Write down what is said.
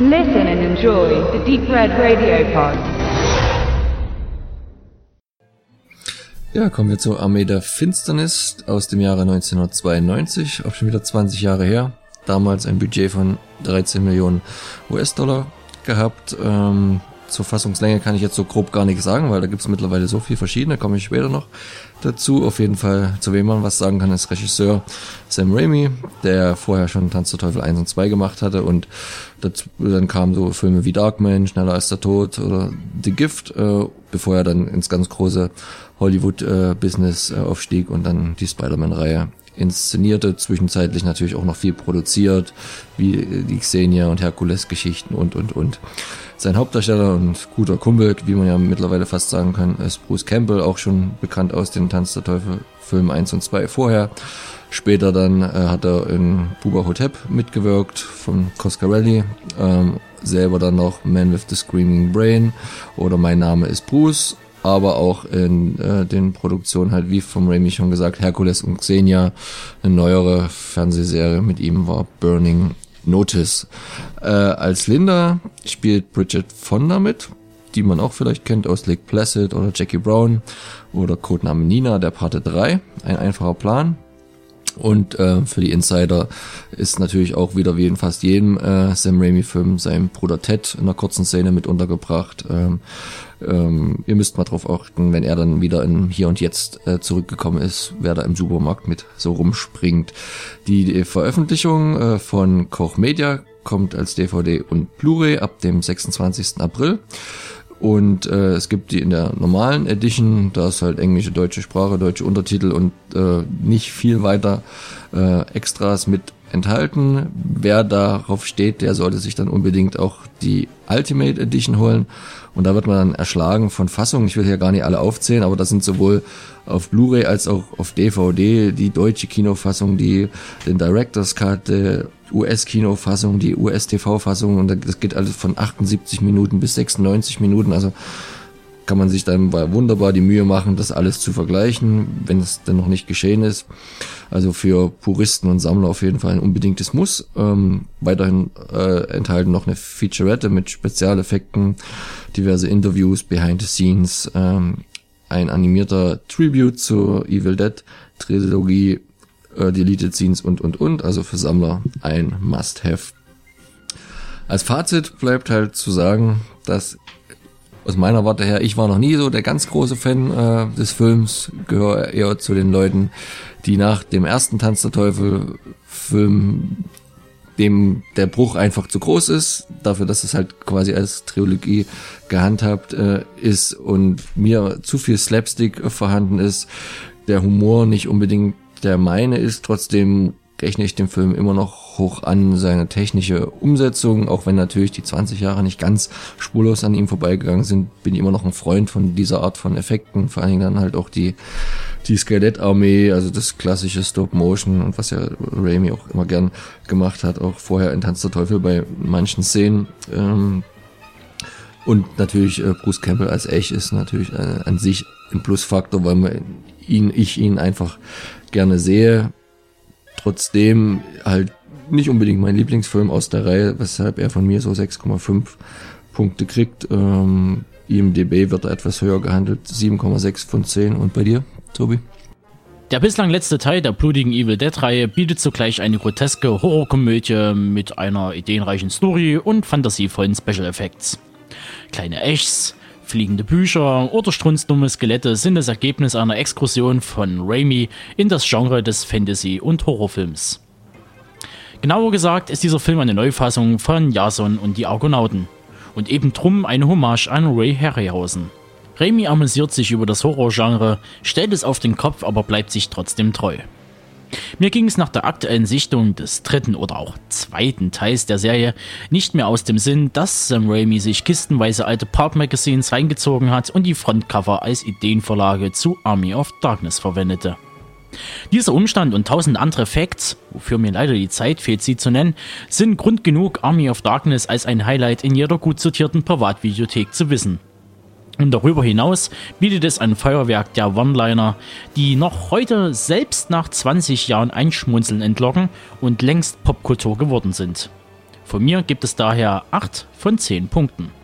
Listen and enjoy the Deep Red Radio Pod. Ja, kommen wir zur Armee der Finsternis aus dem Jahre 1992, auch schon wieder 20 Jahre her. Damals ein Budget von 13 Millionen US-Dollar gehabt. Ähm, zur Fassungslänge kann ich jetzt so grob gar nichts sagen, weil da gibt es mittlerweile so viel verschiedene, komme ich später noch dazu. Auf jeden Fall, zu wem man was sagen kann, ist Regisseur Sam Raimi, der vorher schon Tanz der Teufel 1 und 2 gemacht hatte und dazu, dann kamen so Filme wie Darkman, Schneller als der Tod oder The Gift, äh, bevor er dann ins ganz große Hollywood-Business äh, äh, aufstieg und dann die Spider-Man-Reihe inszenierte, zwischenzeitlich natürlich auch noch viel produziert, wie die Xenia und Herkules-Geschichten und, und, und. Sein Hauptdarsteller und guter Kumpel, wie man ja mittlerweile fast sagen kann, ist Bruce Campbell, auch schon bekannt aus den Tanz der Teufel Filmen 1 und 2 vorher. Später dann äh, hat er in Buba Hotep mitgewirkt von Coscarelli, ähm, selber dann noch Man with the Screaming Brain oder Mein Name ist Bruce aber auch in äh, den Produktionen halt, wie vom Raimi schon gesagt, Herkules und Xenia. Eine neuere Fernsehserie mit ihm war Burning Notice. Äh, als Linda spielt Bridget Fonda mit, die man auch vielleicht kennt aus Lake Placid oder Jackie Brown oder Codename Nina, der Parte 3. Ein einfacher Plan. Und äh, für die Insider ist natürlich auch wieder wie in fast jedem äh, Sam Raimi-Film sein Bruder Ted in einer kurzen Szene mit untergebracht. Ähm, ähm, ihr müsst mal drauf achten, wenn er dann wieder in Hier und Jetzt äh, zurückgekommen ist, wer da im Supermarkt mit so rumspringt. Die, die Veröffentlichung äh, von Koch Media kommt als DVD und Blu-ray ab dem 26. April. Und äh, es gibt die in der normalen Edition, da ist halt englische, deutsche Sprache, deutsche Untertitel und äh, nicht viel weiter äh, Extras mit enthalten. Wer darauf steht, der sollte sich dann unbedingt auch die Ultimate Edition holen. Und da wird man dann erschlagen von Fassungen. Ich will hier gar nicht alle aufzählen, aber das sind sowohl auf Blu-ray als auch auf DVD die deutsche Kinofassung, die den Director's Cut, die US-Kinofassung, die US-TV-Fassung und das geht alles von 78 Minuten bis 96 Minuten. Also kann man sich dann wunderbar die Mühe machen, das alles zu vergleichen, wenn es denn noch nicht geschehen ist. Also für Puristen und Sammler auf jeden Fall ein unbedingtes Muss. Ähm, weiterhin äh, enthalten noch eine Featurette mit Spezialeffekten, diverse Interviews, Behind the Scenes, ähm, ein animierter Tribute zur Evil Dead Trilogie, äh, Deleted Scenes und und und. Also für Sammler ein Must-Have. Als Fazit bleibt halt zu sagen, dass aus meiner Warte her, ich war noch nie so der ganz große Fan äh, des Films, gehöre eher zu den Leuten, die nach dem ersten Tanz der Teufel Film dem der Bruch einfach zu groß ist, dafür, dass es halt quasi als Trilogie gehandhabt äh, ist und mir zu viel Slapstick vorhanden ist, der Humor nicht unbedingt der meine ist, trotzdem rechne ich dem Film immer noch hoch an seine technische Umsetzung, auch wenn natürlich die 20 Jahre nicht ganz spurlos an ihm vorbeigegangen sind, bin ich immer noch ein Freund von dieser Art von Effekten, vor allen Dingen dann halt auch die, die Skelettarmee, also das klassische Stop Motion und was ja Raimi auch immer gern gemacht hat, auch vorher in Tanz der Teufel bei manchen Szenen, ähm, und natürlich äh, Bruce Campbell als Echt ist natürlich äh, an sich ein Plusfaktor, weil man ihn, ich ihn einfach gerne sehe. Trotzdem halt nicht unbedingt mein Lieblingsfilm aus der Reihe, weshalb er von mir so 6,5 Punkte kriegt. Ähm, IMDB wird er etwas höher gehandelt, 7,6 von 10. Und bei dir, Tobi? Der bislang letzte Teil der blutigen Evil Dead-Reihe bietet zugleich eine groteske Horrorkomödie mit einer ideenreichen Story und fantasievollen Special Effects. Kleine Echs, Fliegende Bücher oder strunzdumme Skelette sind das Ergebnis einer Exkursion von Raimi in das Genre des Fantasy- und Horrorfilms. Genauer gesagt ist dieser Film eine Neufassung von Jason und die Argonauten und eben drum eine Hommage an Ray Harryhausen. Raimi amüsiert sich über das Horrorgenre, stellt es auf den Kopf, aber bleibt sich trotzdem treu. Mir ging es nach der aktuellen Sichtung des dritten oder auch zweiten Teils der Serie nicht mehr aus dem Sinn, dass Sam Raimi sich kistenweise alte Pulp Magazines reingezogen hat und die Frontcover als Ideenvorlage zu Army of Darkness verwendete. Dieser Umstand und tausend andere Facts, wofür mir leider die Zeit fehlt, sie zu nennen, sind Grund genug, Army of Darkness als ein Highlight in jeder gut sortierten Privatvideothek zu wissen. Und darüber hinaus bietet es ein Feuerwerk der One-Liner, die noch heute selbst nach 20 Jahren Einschmunzeln entlocken und längst Popkultur geworden sind. Von mir gibt es daher 8 von 10 Punkten.